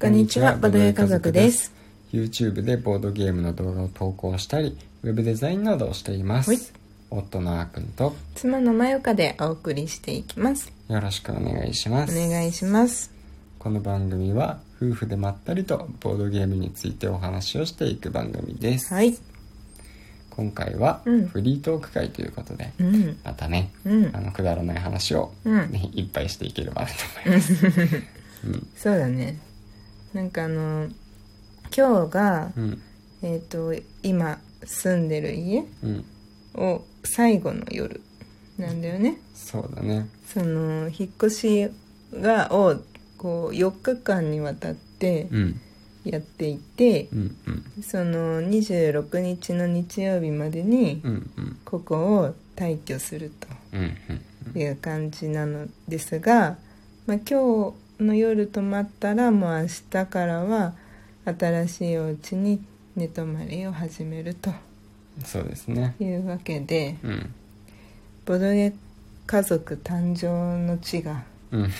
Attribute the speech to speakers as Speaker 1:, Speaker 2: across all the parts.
Speaker 1: こんにちは、ボドゲ家族です。
Speaker 2: YouTube でボードゲームの動画を投稿したり、ウェブデザインなどをしていま
Speaker 1: はい
Speaker 2: す。夫のあーくんと
Speaker 1: 妻のまゆかでお送りしていきます。
Speaker 2: よろしくお願いしま
Speaker 1: お
Speaker 2: す。
Speaker 1: 願いします。
Speaker 2: この番組は夫婦でまったりとボードゲームについてお話をしていく番組です。
Speaker 1: はい。
Speaker 2: 今回は
Speaker 1: うん
Speaker 2: フリートーク会ということで、
Speaker 1: うん。
Speaker 2: またね、
Speaker 1: うん
Speaker 2: あのくだらない話を、
Speaker 1: うん
Speaker 2: ねいっぱいしていければなと思います。うん
Speaker 1: そうだね。なんかあの、今日が、
Speaker 2: うん
Speaker 1: えっ、と、今住んでる家
Speaker 2: うん
Speaker 1: を最後の夜なんだよね。
Speaker 2: そうだね。
Speaker 1: その、引っ越しが、を、こう、4日間にわたって
Speaker 2: うん
Speaker 1: やっていて、
Speaker 2: うんうん
Speaker 1: その26日の日曜日までに
Speaker 2: うんうん
Speaker 1: ここを退去すると。
Speaker 2: うんうん
Speaker 1: いう感じなのですが、まあ、今日の夜泊まったらもう明日からは新しいお家に寝泊まりを始めると。
Speaker 2: そうですね。
Speaker 1: いうわけで
Speaker 2: うん。
Speaker 1: ボドゲ家族誕生の地が
Speaker 2: うん。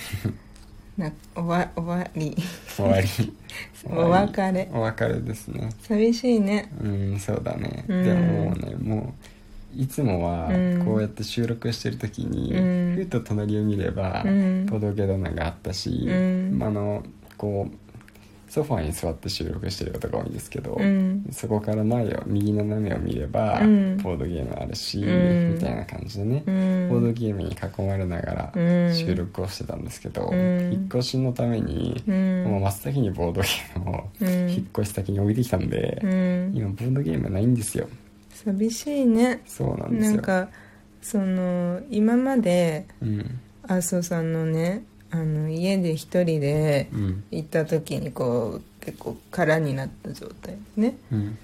Speaker 1: な終わ終わり。
Speaker 2: 終わり。
Speaker 1: お別れ。
Speaker 2: お別れですね。
Speaker 1: 寂しいね。
Speaker 2: うんそうだね、
Speaker 1: うん。
Speaker 2: でももうねもういつもは
Speaker 1: うん。
Speaker 2: こうやって収録してる時に、
Speaker 1: うん。
Speaker 2: ふっと隣を見れば、
Speaker 1: うん。
Speaker 2: ボドゲ棚があったし、
Speaker 1: うん。
Speaker 2: あのこうソファーに座って収録してることが多いんですけど、
Speaker 1: うん。
Speaker 2: そこから前を右斜めを見れば、
Speaker 1: うん。
Speaker 2: ボードゲームあるし、
Speaker 1: うん。
Speaker 2: みたいな感じでね、
Speaker 1: うん。
Speaker 2: ボードゲームに囲まれなが
Speaker 1: う
Speaker 2: ら
Speaker 1: ん。
Speaker 2: 収録をしてたんですけど、
Speaker 1: うん。
Speaker 2: 引っ越しのために、
Speaker 1: うん。
Speaker 2: もう真っ先にボードゲームを
Speaker 1: うん。
Speaker 2: 引っ越し先に置いてきたんで、
Speaker 1: うん。
Speaker 2: 今ボードゲームないんですよ
Speaker 1: 寂しいね。
Speaker 2: そうなんですよ。
Speaker 1: なんかその今まで
Speaker 2: うん。
Speaker 1: 阿蘇さんのねあの家で一人で
Speaker 2: うん。
Speaker 1: 行った時にこう結構空になった状態ね。
Speaker 2: うん。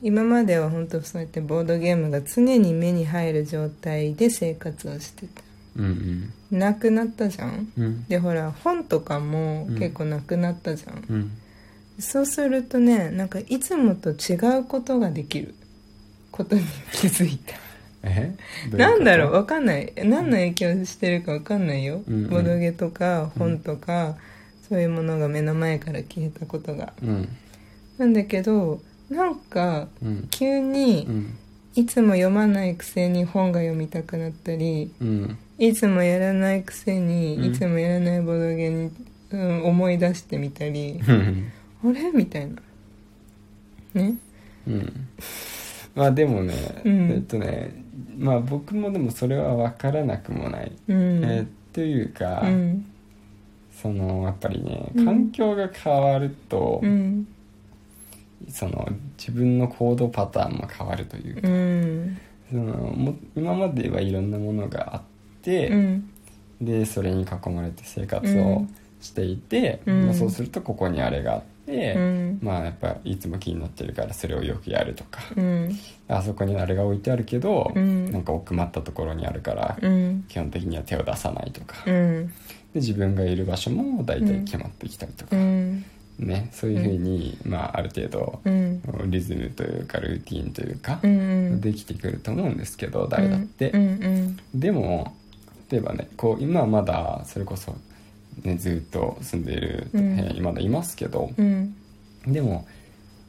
Speaker 1: 今までは本当そうやってボードゲームが常に目に入る状態で生活をしてた。
Speaker 2: うん
Speaker 1: なくなったじゃん。
Speaker 2: うん。
Speaker 1: でほら本とかも結構なくなったじゃん、
Speaker 2: うん。
Speaker 1: そうするとねなんかいつもと違うことができることに気づいた。
Speaker 2: え？
Speaker 1: なんだろう？
Speaker 2: こ
Speaker 1: わかんない。何の影響してるかわかんないよ、
Speaker 2: うんうん。
Speaker 1: ボドゲとか本とか、そういうものが目の前から消えたことが。
Speaker 2: とうん。
Speaker 1: なんだけどなんか
Speaker 2: うん。
Speaker 1: 急に
Speaker 2: うん。
Speaker 1: いつも読まないくせに本が読みたくなったり
Speaker 2: うん。
Speaker 1: いつもやらないくせに、
Speaker 2: うん。
Speaker 1: いつもやらないボドゲに、うん、思い出してみたり
Speaker 2: うん。
Speaker 1: あれ？みたいな。ね？
Speaker 2: うんまあでもね、
Speaker 1: うん。
Speaker 2: えっとねまあ僕もでもそれは分からなくもない、
Speaker 1: うん、
Speaker 2: えーというか、
Speaker 1: うん。
Speaker 2: そのやっぱりね
Speaker 1: うん。
Speaker 2: 環境が変わると、
Speaker 1: うん。
Speaker 2: その自分の行動パターンも変わるというか、
Speaker 1: うん。
Speaker 2: そのも今まではいろんなものがあって、
Speaker 1: うん。
Speaker 2: でそれに囲まれて生活を
Speaker 1: うん。
Speaker 2: していて、
Speaker 1: うん。
Speaker 2: まあ、そうするとここにあれがあって、
Speaker 1: うん。
Speaker 2: まあやっぱいつも気になってるからそれをよくやるとか、
Speaker 1: うん。
Speaker 2: あそこにあれが置いてあるけど、
Speaker 1: うん。
Speaker 2: なんか奥まったところにあるから、
Speaker 1: うん。
Speaker 2: 基本的には手を出さないとか、で
Speaker 1: うん。
Speaker 2: 自分がいる場所も大体決まってきたりとか、
Speaker 1: うん。
Speaker 2: ねそういうふうに、まあある程度
Speaker 1: うん。
Speaker 2: リズムというかルーティンというか、
Speaker 1: うん
Speaker 2: できてくると思うんですけど誰だって、
Speaker 1: うんうん。
Speaker 2: でも例えばねこう今はまだそれこそ、ね、ずっと住んでいる部屋にまだいますけど、
Speaker 1: うん。
Speaker 2: でも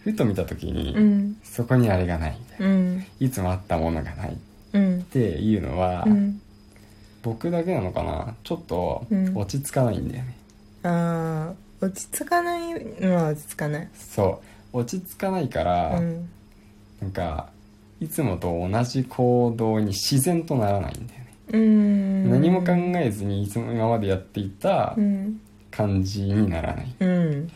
Speaker 2: ふと見た時に、
Speaker 1: うん。
Speaker 2: そこにあれがない。みたいな、
Speaker 1: うん。
Speaker 2: いつもあったものがない。っ
Speaker 1: うん。
Speaker 2: ていうのは、
Speaker 1: うん。
Speaker 2: 僕だけなのかな。ちょっと
Speaker 1: うん。
Speaker 2: 落ち着かないんだよね、
Speaker 1: ああ落ち着かないのは落ち着かない。
Speaker 2: そう。落ち着かないから、
Speaker 1: うん。
Speaker 2: なんかいつもと同じ行動に自然とならないんだよね、
Speaker 1: うん
Speaker 2: 何も考えずにいつも今までやっていた
Speaker 1: うん。
Speaker 2: 感じにならない、
Speaker 1: うん。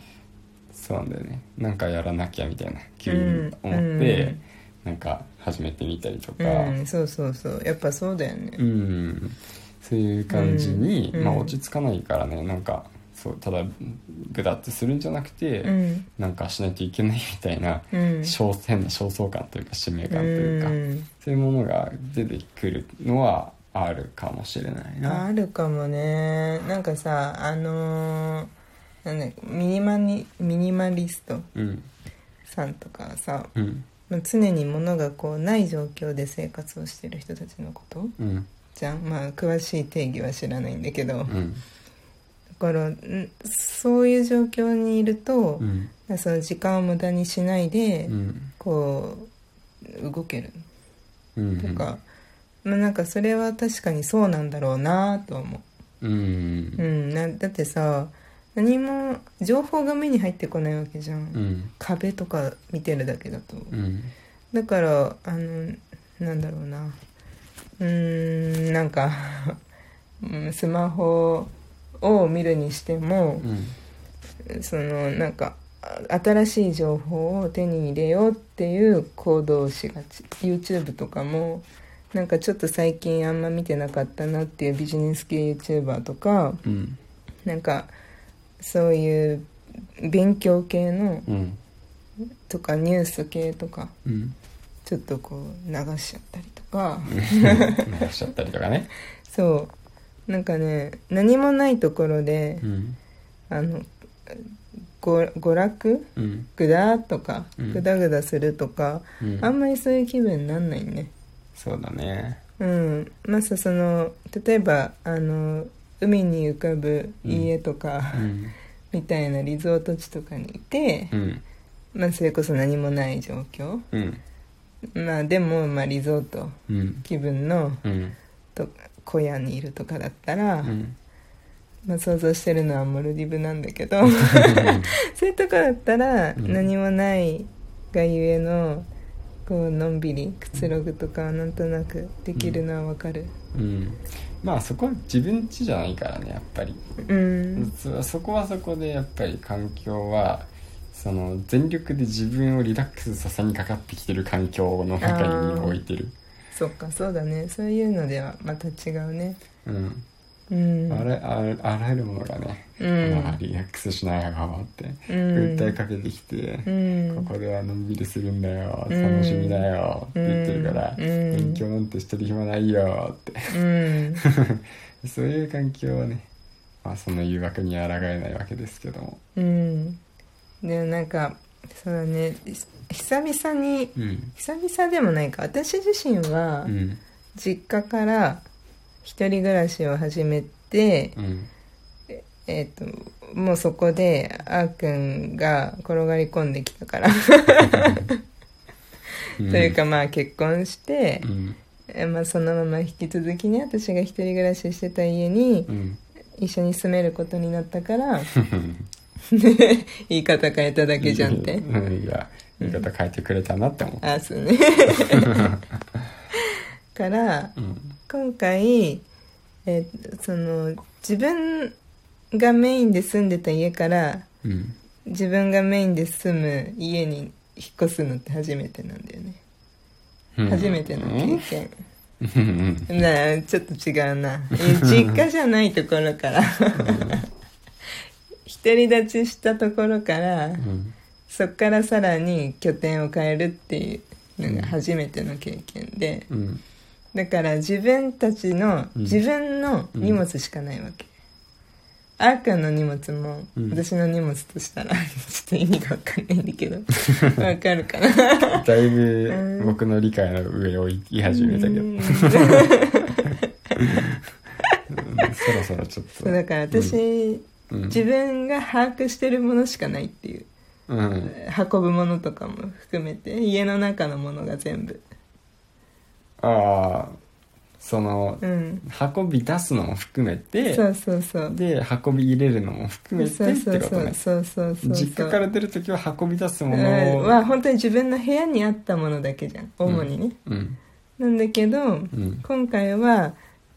Speaker 2: そうなんだよね。なんかやらなきゃみたいな急に思
Speaker 1: うん。
Speaker 2: って、
Speaker 1: うん。
Speaker 2: なんか始めてみたりとか。
Speaker 1: うん。そうそうそう。やっぱそうだよね。
Speaker 2: うん、そういう感じに、
Speaker 1: うん。
Speaker 2: まあ落ち着かないからね。なんかそうただグダッとするんじゃなくて、
Speaker 1: うん。
Speaker 2: なんかしないといけないみたいな、
Speaker 1: うん。
Speaker 2: 小変な焦燥感というか使命感というか、
Speaker 1: うん。
Speaker 2: そういうものが出てくるのはあるかもしれないな。
Speaker 1: あるかもね。なんかさあのーなんだミニマニミニマリスト
Speaker 2: うん
Speaker 1: さんとかさ
Speaker 2: うん。
Speaker 1: まあ常に物がこうない状況で生活をしてる人たちのこと
Speaker 2: うん。
Speaker 1: じゃん。まあ詳しい定義は知らないんだけど、
Speaker 2: うん。
Speaker 1: からんそういう状況にいると
Speaker 2: う、ん。
Speaker 1: その時間を無駄にしないで、
Speaker 2: うん。
Speaker 1: こう動ける
Speaker 2: うん。
Speaker 1: とか、まあ、なんかそれは確かにそうなんだろうなとは思
Speaker 2: う。ん。
Speaker 1: う、うん、なだってさ何も情報が目に入ってこないわけじゃん、
Speaker 2: うん。
Speaker 1: 壁とか見てるだけだと。
Speaker 2: うん。
Speaker 1: だからあのなんだろうな。うーんなんか うんスマホを見るにしても
Speaker 2: うん。
Speaker 1: そのなんかあ新しい情報を手に入れようっていう行動をしがち。YouTube とかもなんかちょっと最近あんま見てなかったなっていうビジネス系 YouTuber とか
Speaker 2: うん。
Speaker 1: なんかそういう勉強系の
Speaker 2: うん。
Speaker 1: とかニュース系とか
Speaker 2: うん。
Speaker 1: ちょっとこう流しちゃったりとか。
Speaker 2: 流しちゃったりとかね。
Speaker 1: そう。なんかね何もないところで
Speaker 2: うん。
Speaker 1: あのご娯楽
Speaker 2: うん。
Speaker 1: ぐだーとか
Speaker 2: うん。
Speaker 1: ぐだぐだするとか、
Speaker 2: うん。
Speaker 1: あんまりそういう気分になんないね
Speaker 2: そうだね。
Speaker 1: うん。まずその例えばあの海に浮かぶ家とか、
Speaker 2: うん。
Speaker 1: みたいなリゾート地とかにいて、
Speaker 2: うん。
Speaker 1: まあ、それこそ何もない状況。
Speaker 2: うん。
Speaker 1: まあでも、まあ、リゾート
Speaker 2: うん。
Speaker 1: 気分の
Speaker 2: うん。
Speaker 1: と小屋にいるとかだったら、
Speaker 2: うん。
Speaker 1: まあ、想像してるのはモルディブなんだけど そういうとこだったら
Speaker 2: うん。
Speaker 1: 何もないがゆえのこうのんびりくつろぐとかはなんとなくできるのはわかる。
Speaker 2: うん。まあそこは自分家じゃないからねやっぱり。
Speaker 1: うん。
Speaker 2: そそこはそこでやっぱり環境はその全力で自分をリラックスさせにかかってきてる環境の中に置いてる。
Speaker 1: そっかそうだね。そういうのではまた違うね。
Speaker 2: うん。
Speaker 1: うん。
Speaker 2: あれあれあらゆるものがね、
Speaker 1: うん
Speaker 2: まあ、リラックスしながらって
Speaker 1: うん。
Speaker 2: 訴えかけてきて、
Speaker 1: うん。
Speaker 2: ここではのんびりするんだよ
Speaker 1: うん
Speaker 2: 楽しみだよって言ってるから、
Speaker 1: うん。
Speaker 2: 勉強なんてしてる暇ないよって。
Speaker 1: うん。
Speaker 2: そういう環境はね、まあ、その誘惑に抗えないわけですけども。
Speaker 1: うん。でもなんかそうだね久々に
Speaker 2: うん。
Speaker 1: 久々でもないか。私自身は
Speaker 2: うん。
Speaker 1: 実家から一人暮らしを始めて、
Speaker 2: うん
Speaker 1: えっともうそこであーくんが転がり込んできたから、
Speaker 2: うん。
Speaker 1: というかまあ結婚して
Speaker 2: う、ん。
Speaker 1: えまあ、そのまま引き続きね私が一人暮らししてた家に
Speaker 2: うん。
Speaker 1: 一緒に住めることになったから 言い方変えただけじゃんって。
Speaker 2: うんいや言い方変えてくれたなって思った。
Speaker 1: あそうね。から
Speaker 2: うん。
Speaker 1: 今回、えーその自分がメインで住んでた家から
Speaker 2: うん。
Speaker 1: 自分がメインで住む家に引っ越すのって初めてなんだよね、
Speaker 2: うん。
Speaker 1: 初めての経験。
Speaker 2: うん。
Speaker 1: ちょっと違うな。実家じゃないところから。独り立ちしたところから
Speaker 2: うん。
Speaker 1: そっからさらに拠点を変えるっていうのが初めての経験で
Speaker 2: うん。
Speaker 1: だから自分たちの
Speaker 2: うん。
Speaker 1: 自分の荷物しかないわけ、あーくんの荷物も
Speaker 2: うん。
Speaker 1: 私の荷物としたら ちょっと意味が分かんないんだけど わかるかな。
Speaker 2: だいぶ僕の理解の上を言い始めたけど、
Speaker 1: うん。
Speaker 2: う んそろそろちょっと。
Speaker 1: そうだから私、
Speaker 2: うん。
Speaker 1: 自分が把握してるものしかないっていう
Speaker 2: うん。
Speaker 1: 運ぶものとかも含めて家の中のものが全部。
Speaker 2: ああその
Speaker 1: うん。
Speaker 2: 運び出すのも含めて
Speaker 1: そうそうそう。
Speaker 2: で運び入れるのも含めて
Speaker 1: そうそうそう
Speaker 2: ってことね
Speaker 1: そうそうそう。
Speaker 2: 実家から出る時は運び出すも
Speaker 1: うん。
Speaker 2: のを
Speaker 1: は本当に自分の部屋にあったものだけじゃん。主にね、
Speaker 2: うん。
Speaker 1: なんだけど、
Speaker 2: うん。
Speaker 1: 今回は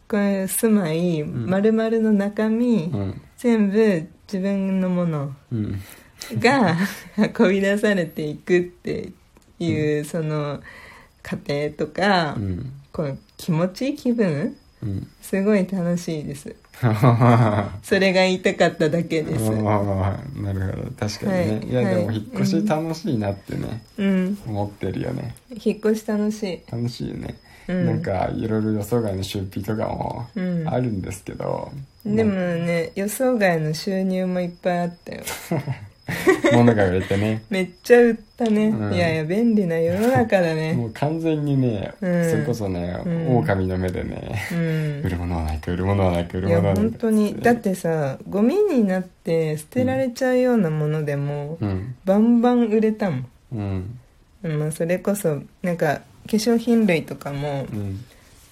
Speaker 1: これ住まい
Speaker 2: ん。
Speaker 1: 丸々の中身、
Speaker 2: うん。
Speaker 1: 全部自分のもの
Speaker 2: うん。
Speaker 1: が 運び出されていくっていう、その過程とか、
Speaker 2: うん。
Speaker 1: この気持ち気分？
Speaker 2: うん
Speaker 1: すごい楽しいです。それが言いたかっただけです。
Speaker 2: ああなるほど。確かにね、
Speaker 1: はい
Speaker 2: い、やでも
Speaker 1: はい。
Speaker 2: 引っ越し楽しいなってね、
Speaker 1: うん。
Speaker 2: 思ってるよね。
Speaker 1: 引っ越し楽しい。
Speaker 2: 楽しいよね、
Speaker 1: うん。
Speaker 2: なんかいろいろ予想外の出費とかも
Speaker 1: うん。
Speaker 2: あるんですけど、
Speaker 1: でもね予想外の収入もいっぱいあったよ
Speaker 2: ものが売れてね。
Speaker 1: めっちゃ売ったね、
Speaker 2: うん。
Speaker 1: いやいや便利な世の中だ
Speaker 2: も
Speaker 1: ね
Speaker 2: う完全にね、
Speaker 1: うん。
Speaker 2: それこそね、
Speaker 1: うん。
Speaker 2: 狼の目でね、
Speaker 1: うん。
Speaker 2: 売るものはないか売るものはないか売るものはないか
Speaker 1: 本当に。だってさゴミになって捨てられちゃうようなものでも、
Speaker 2: うん。
Speaker 1: バンバン売れたもん。
Speaker 2: うん
Speaker 1: まあ、それこそなんか化粧品類とかも
Speaker 2: うん。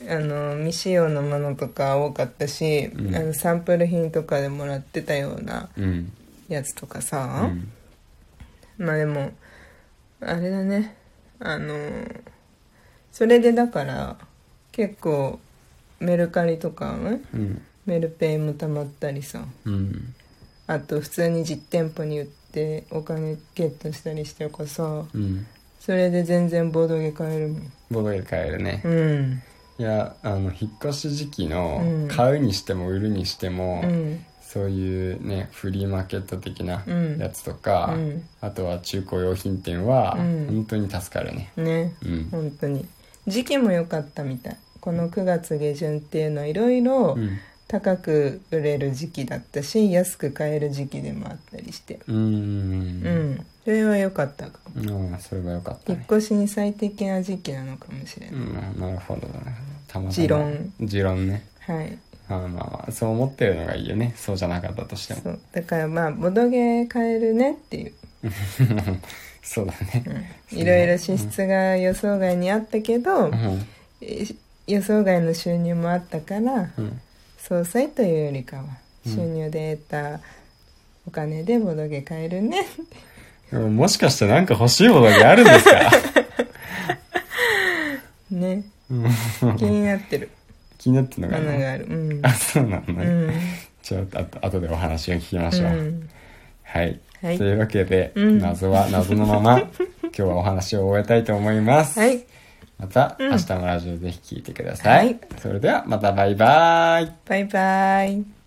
Speaker 1: あの未使用のものとか多かったし、
Speaker 2: うん。
Speaker 1: あのサンプル品とかでもらってたような
Speaker 2: うん
Speaker 1: やつとか
Speaker 2: う
Speaker 1: さ、
Speaker 2: ん。
Speaker 1: まあでもあれだね。あのそれでだから結構メルカリとか、ね、
Speaker 2: うん。
Speaker 1: メルペイもたまったりさ。
Speaker 2: うん。
Speaker 1: あと普通に実店舗に売ってお金ゲットしたりしてるからさ。
Speaker 2: うん。
Speaker 1: それで全然ボードゲ買えるもん。
Speaker 2: ボードゲ買えるね、
Speaker 1: うん。
Speaker 2: いやあの引っ越し時期の
Speaker 1: うん。
Speaker 2: 買うにしても売るにしても、
Speaker 1: うん
Speaker 2: そういうねフリーマーケット的な
Speaker 1: うん。
Speaker 2: やつとか、
Speaker 1: うん。
Speaker 2: あとは中古用品店は
Speaker 1: うん。
Speaker 2: 本当に助かるね。
Speaker 1: ね。
Speaker 2: うん。
Speaker 1: 本当に。時期も良かったみたい。この9月下旬っていうのはいろいろ
Speaker 2: うん。
Speaker 1: 高く売れる時期だったし安く買える時期でもあったりして。
Speaker 2: うん
Speaker 1: うんそれは良かったかも。
Speaker 2: うんそれはよかったね。
Speaker 1: 引っ越しに最適な時期なのかもしれない、
Speaker 2: うんなるほどねたまたま。
Speaker 1: 持論。
Speaker 2: 持論ね。
Speaker 1: はい。
Speaker 2: あまあまあそう思ってるのがいいよね。そうじゃなかったとしても。
Speaker 1: だからまあボドゲ買えるねっていう、
Speaker 2: そうだね。
Speaker 1: うん、いろいろ支出が予想外にあったけど、
Speaker 2: うん。
Speaker 1: え予想外の収入もあったから
Speaker 2: うん。
Speaker 1: 総裁というよりかは
Speaker 2: うん。
Speaker 1: 収入で得たお金でボドゲ買えるね、
Speaker 2: でももしかしてなんか欲しいものがあるんですか？
Speaker 1: ね。
Speaker 2: うん。
Speaker 1: 気になってる
Speaker 2: 気になってんの
Speaker 1: も
Speaker 2: かな？
Speaker 1: のがある。うん。
Speaker 2: あそうなのね、
Speaker 1: うん。
Speaker 2: ちょっとあと後でお話を聞きましょう、
Speaker 1: うん。
Speaker 2: はい、
Speaker 1: はい。
Speaker 2: というわけで、
Speaker 1: うん。
Speaker 2: 謎は謎のまま 今日はお話を終えたいと思います、
Speaker 1: はい。
Speaker 2: また
Speaker 1: うん。
Speaker 2: 明日のラジオぜひ聞いてください、
Speaker 1: はい。
Speaker 2: それではまたバイバイ。
Speaker 1: バイバイ